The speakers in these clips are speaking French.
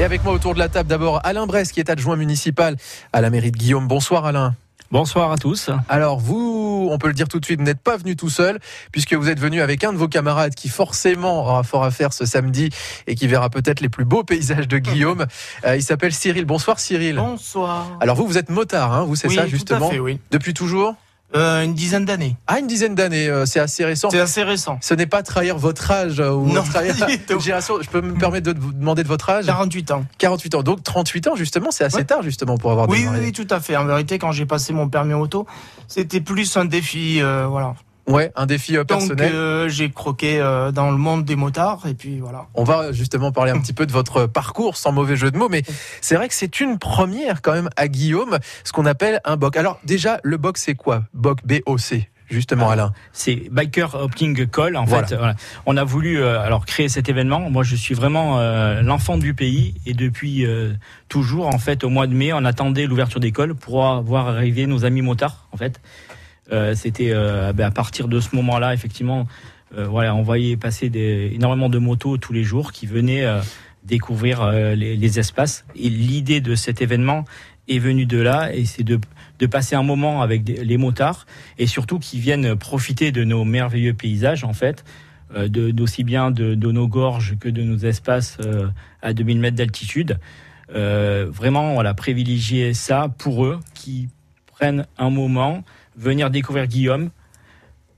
Et avec moi autour de la table, d'abord Alain Brest, qui est adjoint municipal à la mairie de Guillaume. Bonsoir Alain. Bonsoir à tous. Alors vous, on peut le dire tout de suite, vous n'êtes pas venu tout seul, puisque vous êtes venu avec un de vos camarades qui forcément aura fort à faire ce samedi et qui verra peut-être les plus beaux paysages de Guillaume. Euh, il s'appelle Cyril. Bonsoir Cyril. Bonsoir. Alors vous, vous êtes motard, hein, vous c'est Oui, ça tout à justement fait, oui. Depuis toujours Euh, une dizaine d'années. Ah, une dizaine d'années, euh, c'est assez récent. C'est assez récent. Ce n'est pas trahir votre âge euh, ou Non, trahir une génération. Je peux me permettre de vous demander de votre âge 48 ans. 48 ans. Donc 38 ans justement, c'est assez Ouais. tard justement pour avoir Oui, oui, démarré. oui, tout à fait. En vérité, quand j'ai passé mon permis auto, c'était plus un défi, voilà. Ouais, un défi euh, Donc, personnel. euh, j'ai croqué euh, dans le monde des motards, et puis voilà. On va justement parler un petit peu de votre parcours, sans mauvais jeu de mots, mais c'est vrai que c'est une première quand même à Guillaume, ce qu'on appelle un BOC. Alors déjà, le BOC c'est quoi? BOC, B-O-C, justement Ah. Alain. C'est Biker Opting Call. En Voilà. fait, voilà. on a voulu euh, alors créer cet événement. Moi, je suis vraiment euh, l'enfant du pays et depuis euh, toujours, en fait, au mois de mai, on attendait l'ouverture d'école pour voir arriver nos amis motards. En fait, c'était euh, ben, à partir de ce moment-là, effectivement, euh, voilà, on voyait passer énormément de motos tous les jours qui venaient euh, découvrir euh, les, espaces. Et l'idée de cet événement est venue de là, et c'est de, passer un moment avec les motards et surtout qui viennent profiter de nos merveilleux paysages en fait, euh, d'aussi bien de, de nos gorges que de nos espaces euh, à 2000 mètres d'altitude. Euh, vraiment, voilà, privilégier ça pour eux qui prennent un moment, venir découvrir Guillaume,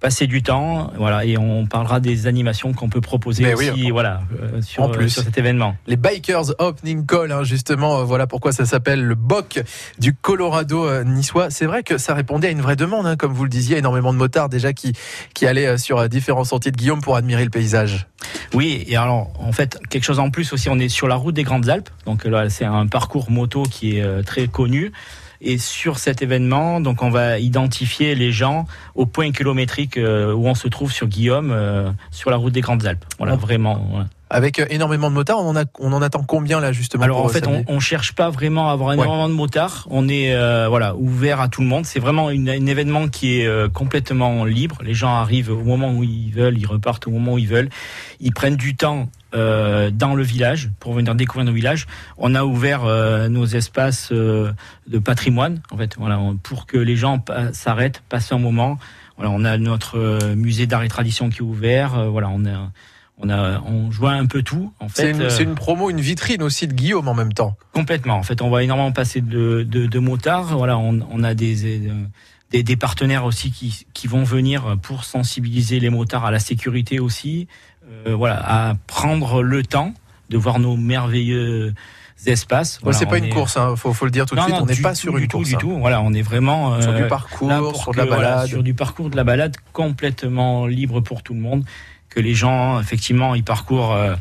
passer du temps, voilà, et on parlera des animations qu'on peut proposer Mais oui, aussi, voilà, euh, sur, en plus. euh, sur cet événement. Les Bikers Opening Call, hein, justement, euh, voilà pourquoi ça s'appelle le BOC du Colorado niçois. C'est vrai que ça répondait à une vraie demande, hein, comme vous le disiez, énormément de motards déjà qui, qui allaient sur différents sentiers de Guillaume pour admirer le paysage. Oui, et alors en fait quelque chose en plus aussi, on est sur la route des Grandes Alpes, donc là c'est un parcours moto qui est très connu. Et sur cet événement, donc on va identifier les gens au point kilométrique euh, où on se trouve sur Guillaume, euh, sur la route des Grandes Alpes. Voilà, Bon. vraiment. voilà. Avec euh, énormément de motards, on en, a, on en attend combien là justement Alors en euh, fait, on, on cherche pas vraiment à avoir énormément de motards. On est euh, voilà ouvert à tout le monde. C'est vraiment une, un événement qui est euh, complètement libre. Les gens arrivent au moment où ils veulent, ils repartent au moment où ils veulent. Ils prennent du temps euh, dans le village pour venir découvrir nos villages. On a ouvert euh, nos espaces euh, de patrimoine en fait, voilà, pour que les gens pa- s'arrêtent, passent un moment. Voilà, on a notre euh, musée d'art et tradition qui est ouvert. Voilà, on a on a on joint un peu tout en fait. C'est une, euh, c'est une promo, une vitrine aussi de Guillaume en même temps. Complètement. En fait, on va énormément passer de, de, de motards. Voilà, on, on a des, euh, des, des partenaires aussi qui, qui vont venir pour sensibiliser les motards à la sécurité aussi. Euh, voilà, à prendre le temps de voir nos merveilleux espaces. Voilà, c'est pas une est- course, hein, faut, faut le dire tout de suite, non, on n'est du pas tout, sur du une tout, course. du hein. tout. Voilà, on est vraiment Sur du euh, parcours, sur de la voilà, balade. sur du parcours de la balade complètement libre pour tout le monde. Que les gens, effectivement, ils parcourent euh,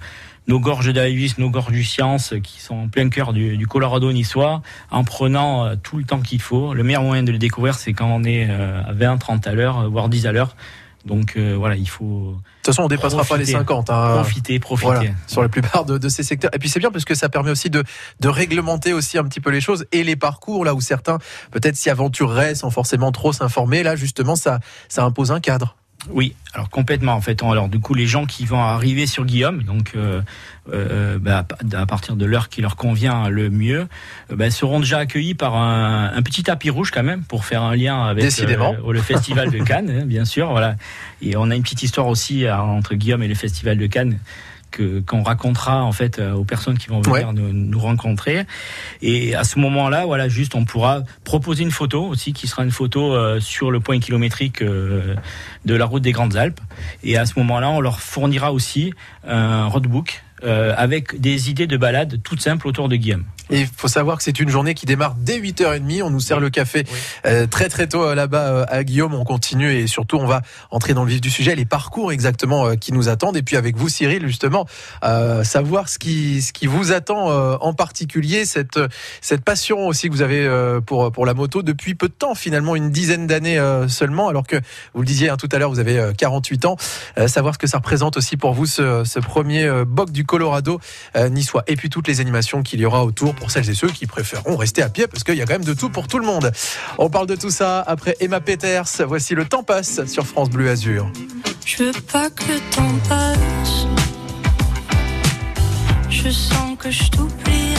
nos gorges d'Avis, nos gorges du Science, qui sont en plein cœur du, du Colorado niçois, en prenant euh, tout le temps qu'il faut. Le meilleur moyen de le découvrir, c'est quand on est euh, à 20, 30 à l'heure, euh, voire 10 à l'heure. Donc euh, voilà, il faut De toute façon, on dépassera pas les Profiter. 50. hein. profiter, profiter. Voilà, sur la plupart de, de ces secteurs. Et puis c'est bien parce que ça permet aussi de, de réglementer aussi un petit peu les choses et les parcours là où certains peut-être s'y aventureraient sans forcément trop s'informer. Là justement, ça, ça impose un cadre. Oui, alors complètement en fait. Alors du coup, les gens qui vont arriver sur Guillaume, donc euh, euh, bah, à partir de l'heure qui leur convient le mieux, euh, bah, seront déjà accueillis par un, un petit tapis rouge quand même pour faire un lien avec Décidément. euh, le festival de Cannes, hein, bien sûr. Voilà. Et on a une petite histoire aussi euh, entre Guillaume et le festival de Cannes que qu'on racontera en fait euh, aux personnes qui vont venir Ouais. nous, nous rencontrer. Et à ce moment-là, voilà, juste on pourra proposer une photo aussi qui sera une photo euh, sur le point kilométrique euh, de la route des Grandes Alpes. Et à ce moment-là, on leur fournira aussi un roadbook euh, avec des idées de balade toutes simples autour de Guillaume. Et il faut savoir que c'est une journée qui démarre dès 8h30. On nous sert le café euh, très très tôt euh, là-bas euh, à Guillaume. On continue et surtout on va entrer dans le vif du sujet, les parcours exactement euh, qui nous attendent. Et puis avec vous Cyril justement, euh, savoir ce qui, ce qui vous attend euh, en particulier, cette, cette passion aussi que vous avez euh, pour, pour la moto depuis peu de temps finalement, une dizaine d'années euh, seulement. Alors que vous le disiez hein, tout à l'heure, vous avez euh, 48 ans. Euh, savoir ce que ça représente aussi pour vous ce, ce premier euh, boc du Colorado euh, niçois. Et puis toutes les animations qu'il y aura autour pour celles et ceux qui préféreront rester à pied parce qu'il y a quand même de tout pour tout le monde. On parle de tout ça après Emma Peters. Voici le temps passe sur France Bleu Azur. Je veux que le passe. Je sens que je t'oublie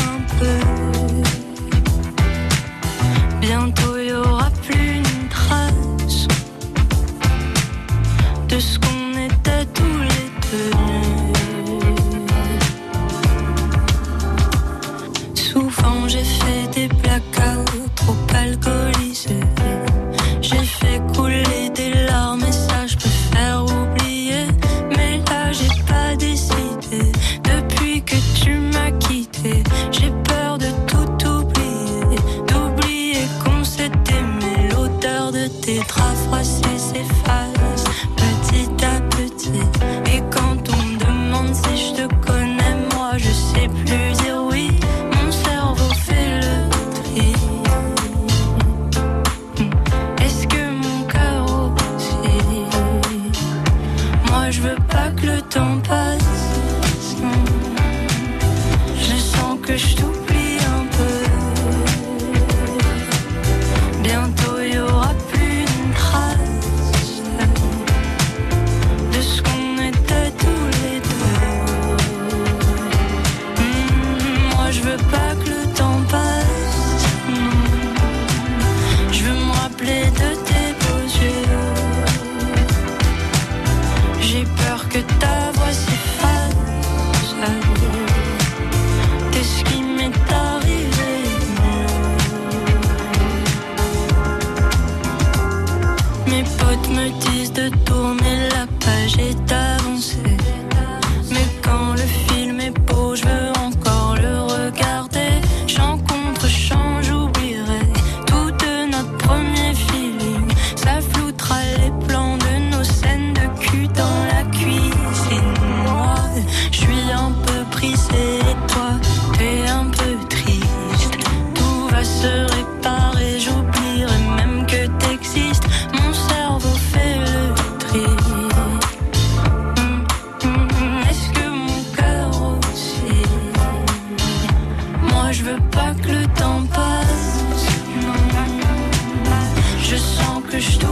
The story.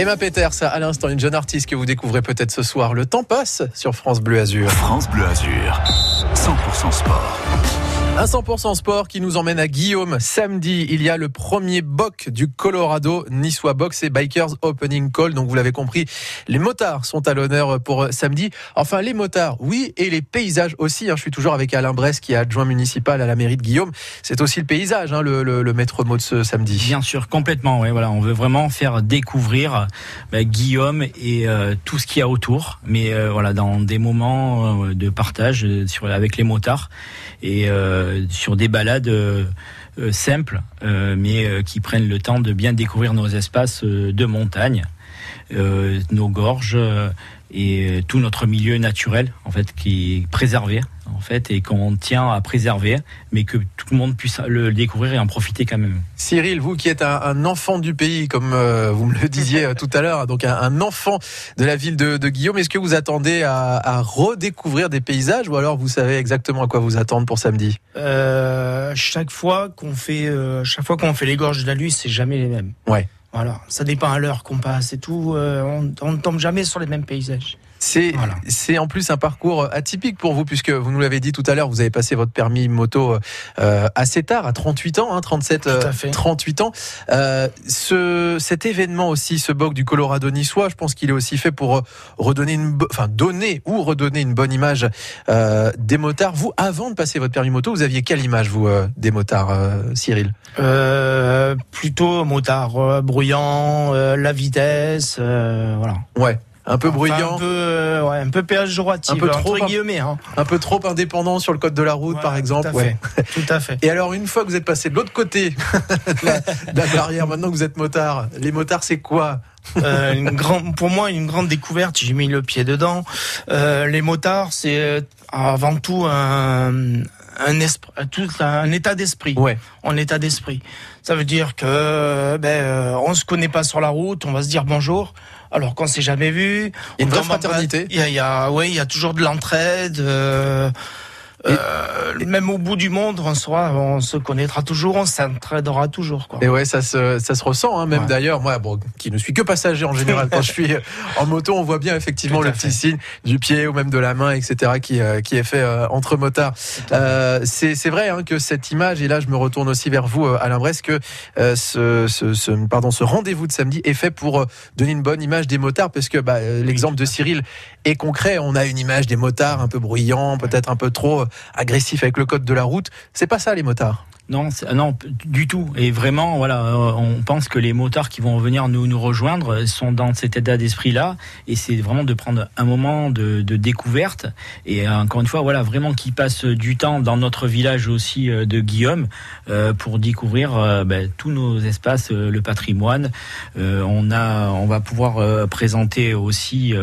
Emma Peters, à l'instant, une jeune artiste que vous découvrez peut-être ce soir. Le temps passe sur France Bleu Azur. France Bleu Azur, 100% sport. Un 100% sport qui nous emmène à Guillaume. Samedi, il y a le premier BOC du Colorado Niçois Box et Bikers Opening Call. Donc vous l'avez compris, les motards sont à l'honneur pour samedi. Enfin, les motards, oui, et les paysages aussi. Hein. Je suis toujours avec Alain Bress qui est adjoint municipal à la mairie de Guillaume. C'est aussi le paysage, hein, le, le, maître mot de ce samedi. Bien sûr, complètement. Oui, voilà, on veut vraiment faire découvrir bah, Guillaume et euh, tout ce qu'il y a autour, mais euh, voilà, dans des moments euh, de partage avec les motards et euh, sur des balades euh, euh, simples, mais qui prennent le temps de bien découvrir nos espaces de montagne, nos gorges et tout notre milieu naturel en fait qui est préservé en fait et qu'on tient à préserver, mais que tout le monde puisse le découvrir et en profiter quand même. Cyril, vous qui êtes un, enfant du pays, comme euh, vous me le disiez euh, tout à l'heure, donc un, enfant de la ville de, Guillaume, est-ce que vous attendez à, redécouvrir des paysages ou alors vous savez exactement à quoi vous attendre pour samedi? Euh, Chaque fois qu'on fait, chaque fois qu'on fait les gorges de la Lue, c'est jamais les mêmes. Ouais. Voilà, ça dépend à l'heure qu'on passe et tout. on ne tombe jamais sur les mêmes paysages. C'est c'est en plus un parcours atypique pour vous puisque vous nous l'avez dit tout à l'heure, vous avez passé votre permis moto euh, assez tard, à 38 ans, hein, 37, 38 euh, ans. Euh, ce cet événement aussi, ce boc du Colorado niçois, je pense qu'il est aussi fait pour redonner une, enfin donner ou redonner une bonne image des motards. Vous, avant de passer votre permis moto, vous aviez quelle image vous des motards, Cyril? Plutôt motard bruyant, la vitesse, voilà. Ouais un peu bruyant, un peu, euh, ouais, un peu péjoratif, un peu trop, guillemets, hein. un peu trop indépendant sur le code de la route, par exemple. Tout à, fait. tout à fait. Et alors, une fois que vous êtes passé de l'autre côté de la, barrière, maintenant que vous êtes motard, les motards, c'est quoi? Euh, une grande, pour moi, une grande découverte. J'ai mis le pied dedans. Euh, les motards, c'est avant tout un, un, esprit, tout un état d'esprit. Ouais. En état d'esprit. Ça veut dire que ben, euh, on se connaît pas sur la route, on va se dire bonjour. Alors qu'on s'est jamais vu. Il y a une vraie en fraternité. Il y a, il y a, ouais, il y a toujours de l'entraide. euh, euh, même au bout du monde, on sera, on se connaîtra toujours, on s'entraidera toujours. Quoi. Et ouais, ça se, ça se ressent, hein, même Ouais. d'ailleurs. Moi, bon, qui ne suis que passager en général, quand je suis en moto, on voit bien effectivement le fait. petit signe du pied ou même de la main, etc., qui, euh, qui est fait euh, entre motards. Euh, c'est c'est vrai hein, que cette image, et là je me retourne aussi vers vous, euh, Alain Brest, que euh, ce, ce, ce, pardon, ce rendez-vous de samedi est fait pour euh, donner une bonne image des motards, parce que bah, euh, l'exemple de Cyril est concret. On a une image des motards un peu bruyants, peut-être un peu trop agressifs avec le code de la route. C'est pas ça les motards. Non, c'est- non, du tout. Et vraiment, voilà, euh, on pense que les motards qui vont venir nous, nous rejoindre sont dans cet état d'esprit-là. Et c'est vraiment de prendre un moment de, de découverte. Et euh, encore une fois, voilà, vraiment qu'ils passent du temps dans notre village aussi euh, de Guillaume euh, pour découvrir euh, ben, tous nos espaces, euh, le patrimoine. On a, on va pouvoir présenter aussi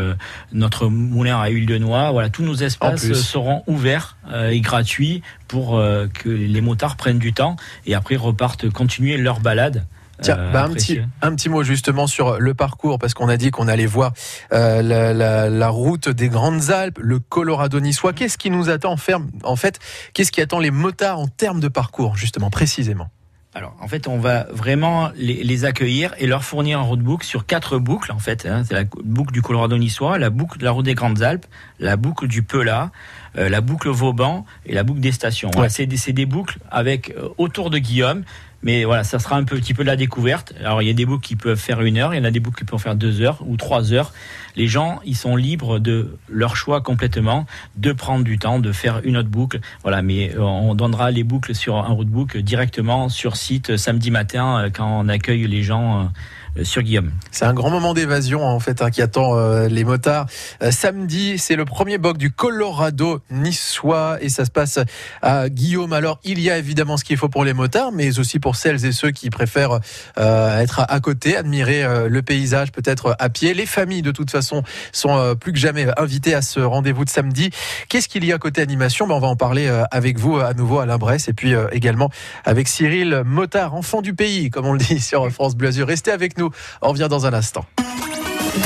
notre moulin à huile de noix. Voilà, tous nos espaces seront ouverts et gratuits pour euh, que les motards prennent du temps et après repartent continuer leur balade. Tiens, Euh, bah, un, petit, un petit mot justement sur le parcours, parce qu'on a dit qu'on allait voir euh, la, la- la route des Grandes Alpes, le Colorado niçois. Qu'est-ce qui nous attend en, ferme, en fait Qu'est-ce qui attend les motards en termes de parcours, justement, précisément? Alors, en fait, on va vraiment les, les accueillir et leur fournir un roadbook sur quatre boucles, en fait. hein. C'est la boucle du Colorado niçois, la boucle de la route des Grandes Alpes, la boucle du Pelat, euh, la boucle Vauban et la boucle des stations. Voilà, Ouais. c'est des, c'est des boucles avec euh, autour de Guillaume. Mais voilà, ça sera un petit peu de la découverte. Alors, il y a des boucles qui peuvent faire une heure, il y en a des boucles qui peuvent faire deux heures ou trois heures. Les gens, ils sont libres de leur choix complètement, de prendre du temps, de faire une autre boucle. Voilà, mais euh, on donnera les boucles sur un roadbook directement sur site euh, samedi matin euh, quand on accueille les gens sur Guillaume. C'est un grand moment d'évasion en fait hein, qui attend euh, les motards. Euh, samedi, c'est le premier boc du Colorado niçois et ça se passe à Guillaume. Alors il y a évidemment ce qu'il faut pour les motards, mais aussi pour celles et ceux qui préfèrent euh, être à, à côté, admirer euh, le paysage peut-être à pied. Les familles de toute façon sont euh, plus que jamais invitées à ce rendez-vous de samedi. Qu'est-ce qu'il y a côté animation? Ben, On va en parler euh, avec vous à nouveau Alain Bress et puis euh, également avec Cyril Motard, enfant du pays comme on le dit sur France Bleu. Restez avec nous. On revient dans un instant.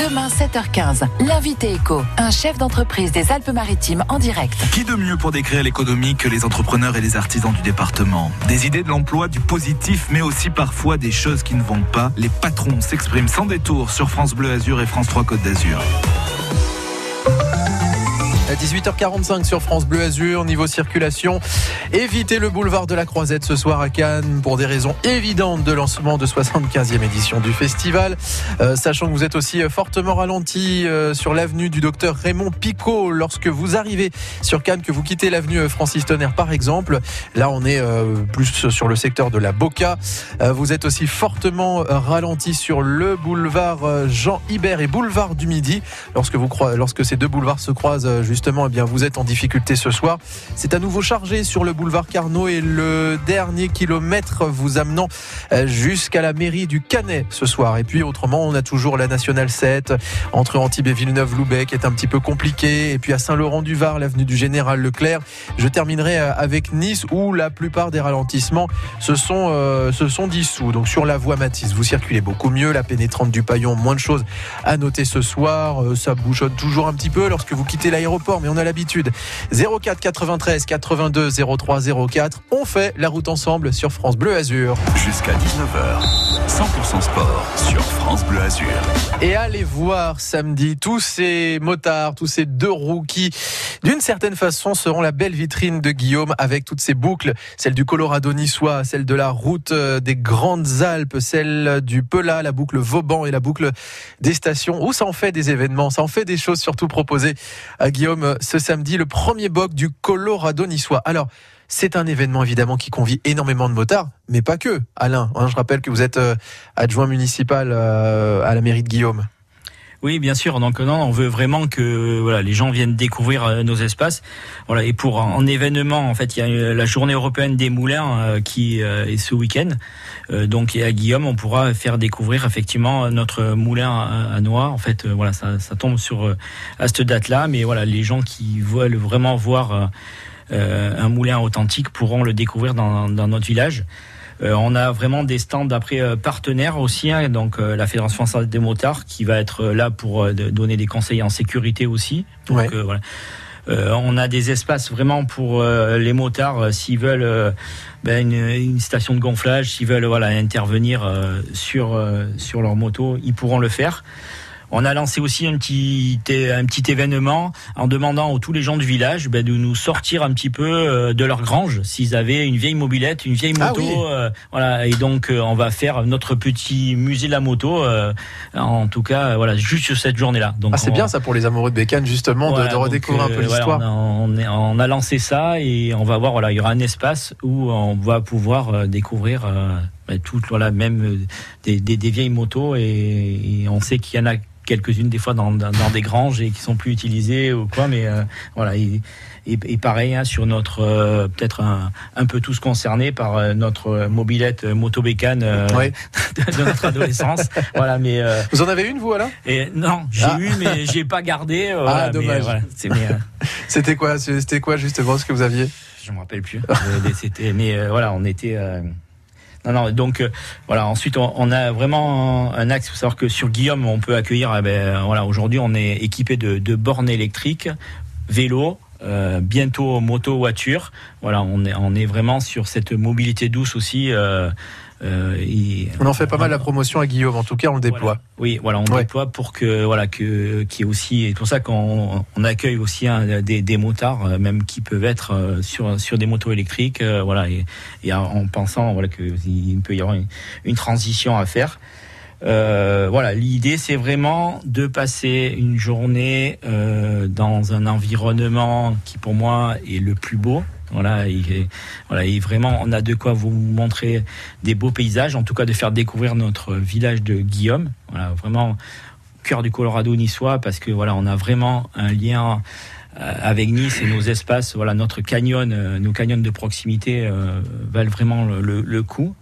Demain 7h15, l'invité éco, un chef d'entreprise des Alpes-Maritimes en direct. Qui de mieux pour décrire l'économie que les entrepreneurs et les artisans du département? Des idées de l'emploi, du positif, mais aussi parfois des choses qui ne vont pas. Les patrons s'expriment sans détour sur France Bleu Azur et France 3 Côte d'Azur. À 18h45 sur France Bleu Azur, niveau circulation. Évitez le boulevard de la Croisette ce soir à Cannes pour des raisons évidentes de lancement de 75e édition du festival. Euh, sachant que vous êtes aussi fortement ralenti euh, sur l'avenue du docteur Raymond Picot lorsque vous arrivez sur Cannes, que vous quittez l'avenue Francis Tonnerre par exemple. Là, on est euh, plus sur le secteur de la Boca. Euh, vous êtes aussi fortement euh, ralenti sur le boulevard euh, Jean Hibert et boulevard du Midi. Lorsque, vous lorsque ces deux boulevards se croisent, euh, eh bien, vous êtes en difficulté ce soir. C'est à nouveau chargé sur le boulevard Carnot et le dernier kilomètre vous amenant euh, jusqu'à la mairie du Canet ce soir. Et puis autrement, on a toujours la nationale 7 entre Antibes et Villeneuve-Loubet qui est un petit peu compliqué. Et puis à Saint-Laurent-du-Var, l'avenue du Général Leclerc. Je terminerai euh, avec Nice où la plupart des ralentissements se sont, euh, se sont dissous. Donc sur la voie Matisse, vous circulez beaucoup mieux. La pénétrante du Paillon, moins de choses à noter ce soir. Ça bouchonne toujours un petit peu lorsque vous quittez l'aéroport, mais on a l'habitude. 04 93 82 03 04. On fait la route ensemble sur France Bleu Azur. Jusqu'à 19h, 100% sport sur France Bleu Azur. Et allez voir samedi tous ces motards, tous ces deux roues qui, d'une certaine façon, seront la belle vitrine de Guillaume avec toutes ces boucles, celle du Colorado niçois, celle de la route euh, des Grandes Alpes, celle du Pelat, la boucle Vauban et la boucle des stations. Où ça en fait des événements, ça en fait des choses surtout proposées à Guillaume euh, ce samedi, le premier boc du Colorado niçois. Alors, c'est un événement évidemment qui convie énormément de motards, mais pas que. Alain, hein, je rappelle que vous êtes euh, adjoint municipal euh, à la mairie de Guillaume. Oui, bien sûr. Donc non, on veut vraiment que voilà les gens viennent découvrir euh, nos espaces. Voilà. Et pour en événement, en fait, il y a la journée européenne des moulins euh, qui est ce week-end. donc et à Guillaume, on pourra faire découvrir effectivement notre moulin à, noix. En fait, voilà, ça, ça tombe sur à cette date-là. Mais voilà, les gens qui veulent vraiment voir un moulin authentique pourront le découvrir dans, dans notre village. Euh, on a vraiment des stands après euh, partenaires aussi, hein, donc euh, la Fédération française des motards qui va être là pour donner des conseils en sécurité aussi. Donc voilà. on a des espaces vraiment pour les motards s'ils veulent ben, une, station de gonflage, s'ils veulent voilà intervenir sur sur leur moto, ils pourront le faire. On a lancé aussi un petit un petit événement en demandant à tous les gens du village ben, de nous sortir un petit peu euh, de leur grange s'ils avaient une vieille mobilette, une vieille ah moto. Euh, voilà. Et donc euh, on va faire notre petit musée de la moto. en tout cas, voilà, juste sur cette journée-là. Donc ah, c'est bien ça pour les amoureux de bécane justement de, redécouvrir un peu l'histoire. on, on, a lancé ça et on va voir. Voilà, il y aura un espace où on va pouvoir découvrir. Ben, toutes voilà même des, des, vieilles motos et on sait qu'il y en a quelques-unes des fois dans, dans, des granges et qui sont plus utilisées ou quoi, mais euh, voilà. Et, et, pareil hein, sur notre euh, peut-être un, un, peu tous concernés par euh, notre mobilette motobécane de, notre adolescence. voilà, mais vous en avez une vous alors? et, Non, j'ai ah. eu, mais j'ai pas gardé. ah dommage. C'était quoi C'était quoi justement ce que vous aviez? Je me rappelle plus. C'était, mais voilà, on était. Non, non, donc euh, voilà. Ensuite, on, a vraiment un, axe. Il faut savoir que sur Guillaume, on peut accueillir. Eh ben, voilà, aujourd'hui, on est équipé de, de bornes électriques, vélos, euh, bientôt moto, voiture. Voilà, on est, on est vraiment sur cette mobilité douce aussi. Euh, euh, on en fait pas mal la promotion à Guillaume, en tout cas on le déploie. Oui, voilà, on déploie pour que voilà que qui est aussi et pour ça qu'on on accueille aussi hein, des, des, motards euh, même qui peuvent être euh, sur sur des motos électriques, voilà et, et, en pensant voilà que il peut y avoir une, transition à faire. voilà, l'idée c'est vraiment de passer une journée dans un environnement qui pour moi est le plus beau, voilà, voilà, vraiment, on a de quoi vous montrer des beaux paysages, en tout cas de faire découvrir notre village de Guillaume. Voilà, vraiment cœur du Colorado niçois, parce que voilà, on a vraiment un lien euh, avec Nice et nos espaces. Voilà, notre canyon, euh, nos canyons de proximité euh, valent vraiment le, le coup.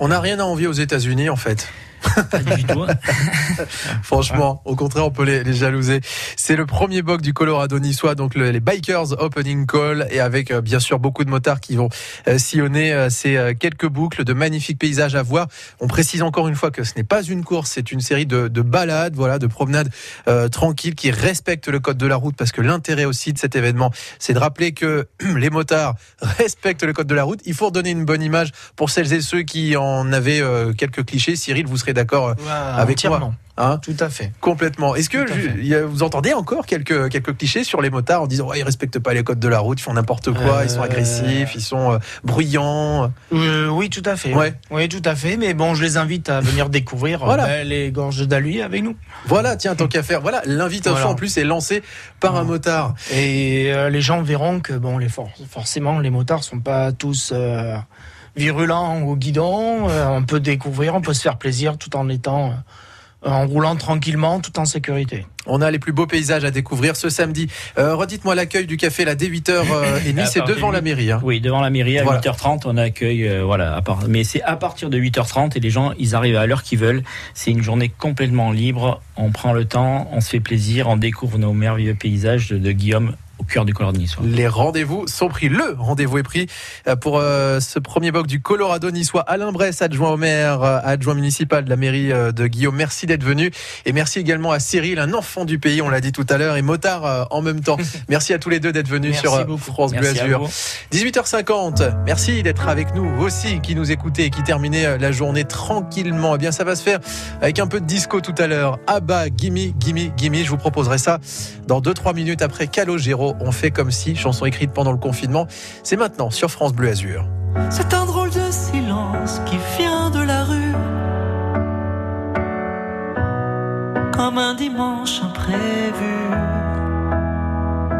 On n'a rien à envier aux États-Unis, en fait. Franchement, au contraire, on peut les, jalouser. C'est le premier bloc du Colorado niçois, donc les Bikers Opening Call, et avec euh, bien sûr beaucoup de motards qui vont euh, sillonner euh, ces quelques boucles de magnifiques paysages à voir. On précise encore une fois que ce n'est pas une course, c'est une série de, balades, voilà, de promenades tranquilles qui respectent le code de la route, parce que l'intérêt aussi de cet événement, c'est de rappeler que les motards respectent le code de la route. Il faut redonner une bonne image pour celles et ceux qui en avaient quelques clichés. Cyril, vous serez d'accord euh, avec moi Hein Tout à fait. Complètement. Est-ce que vous entendez encore quelques, quelques clichés sur les motards en disant ouais, ils respectent pas les codes de la route, ils font n'importe quoi, ils sont euh, agressifs, ils sont euh, bruyants Oui, tout à fait. Ouais. Oui, tout à fait. Mais bon, je les invite à venir découvrir ben, les gorges d'Aluy avec nous. Voilà, tiens, tant qu'à faire. Voilà, l'invitation en plus est lancée par un motard. Et les gens verront que bon, les forcément, les motards sont pas tous virulent au guidon. Euh, on peut découvrir, on peut se faire plaisir tout en étant euh, en roulant tranquillement, tout en sécurité. On a les plus beaux paysages à découvrir ce samedi. Euh, redites-moi l'accueil du café là dès 8h et demi, c'est devant la mairie. Hein. Oui, devant la mairie à 8h30, on accueille voilà, à part, mais c'est à partir de 8h30 et les gens, ils arrivent à l'heure qu'ils veulent. C'est une journée complètement libre, on prend le temps, on se fait plaisir, on découvre nos merveilleux paysages de Guillaume au cœur du Colorado niçois. Les rendez-vous sont pris. Le rendez-vous est pris euh, pour euh, ce premier bloc du Colorado niçois. Alain Bress, adjoint au maire, euh, adjoint municipal de la mairie de Guillaume. Merci d'être venu. Et merci également à Cyril, un enfant du pays, on l'a dit tout à l'heure, et motard en même temps. Merci à tous les deux d'être venus sur France Bleu Azur. 18h50. Merci d'être avec nous, vous aussi, qui nous écoutez et qui terminez la journée tranquillement. Eh bien, ça va se faire avec un peu de disco tout à l'heure. Abba, gimme, gimme, gimme. Je vous proposerai ça dans 2-3 minutes après Calogero on fait comme si, chanson écrite pendant le confinement. C'est maintenant sur France Bleu Azur. C'est un drôle de silence qui vient de la rue. Comme un dimanche imprévu.